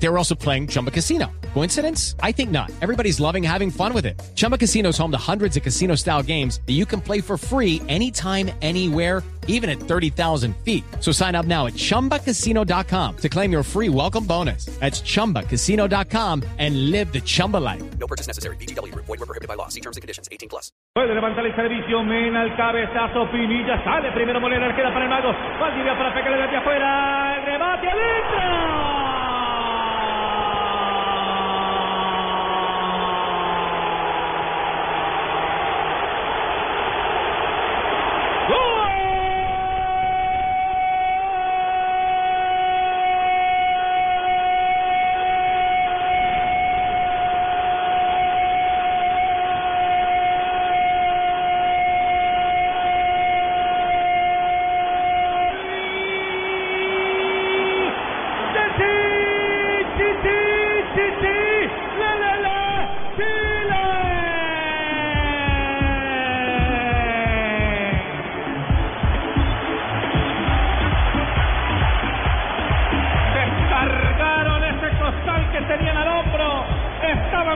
They were also playing Chumba Casino. Coincidence? I think not. Everybody's loving having fun with it. Chumba Casino is home to hundreds of casino style games that you can play for free anytime, anywhere, even at 30,000 feet. So sign up now at chumbacasino.com to claim your free welcome bonus. That's chumbacasino.com and live the Chumba life. No purchase necessary. BGW. Void were prohibited by law. See terms and conditions. 18 plus. Puede levantar el servicio, Mena el cabezazo, Pinilla sale primero Molina, queda para el mago, Valdivia para pegarle desde afuera, el remate adentro.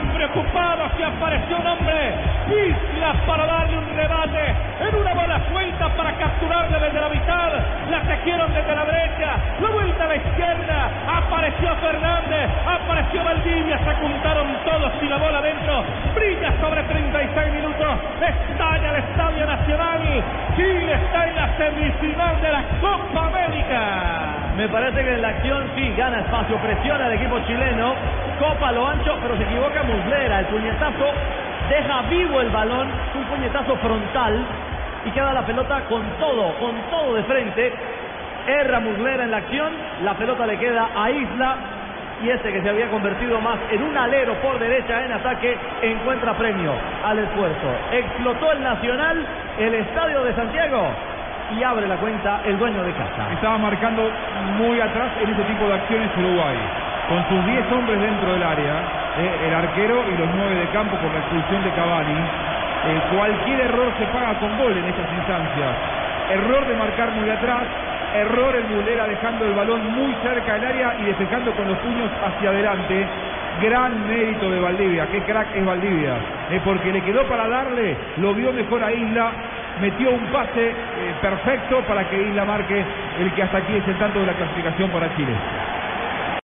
Estaban preocupados y apareció un hombre. Islas para darle un rebate. En una bola suelta para capturarle desde la mitad. La tejieron desde la derecha. La vuelta a la izquierda. Apareció Fernández. Apareció Valdivia. Se juntaron todos y la bola adentro. Brilla sobre 36 minutos. Estalla el Estadio Nacional. Chile está en la semifinal de la Copa América. Me parece que en la acción sí gana espacio, presiona al equipo chileno, copa lo ancho, pero se equivoca Muslera. El puñetazo deja vivo el balón, un puñetazo frontal y queda la pelota con todo, con todo de frente. Erra Muslera en la acción, la pelota le queda a Isla y este que se había convertido más en un alero por derecha en ataque encuentra premio al esfuerzo. Explotó el Nacional, el Estadio de Santiago y abre la cuenta el dueño de casa. Estaba marcando muy atrás en ese tipo de acciones Uruguay. Con sus 10 hombres dentro del área, eh, el arquero y los 9 de campo por la expulsión de Cavani. eh, cualquier error se paga con gol en estas instancias. Error de marcar muy atrás, error el Mulera dejando el balón muy cerca del área y despejando con los puños hacia adelante. Gran mérito de Valdivia, qué crack es Valdivia, porque le quedó para darle, lo vio mejor a Isla, metió un pase eh, perfecto para que Isla marque el que hasta aquí es el tanto de la clasificación para Chile.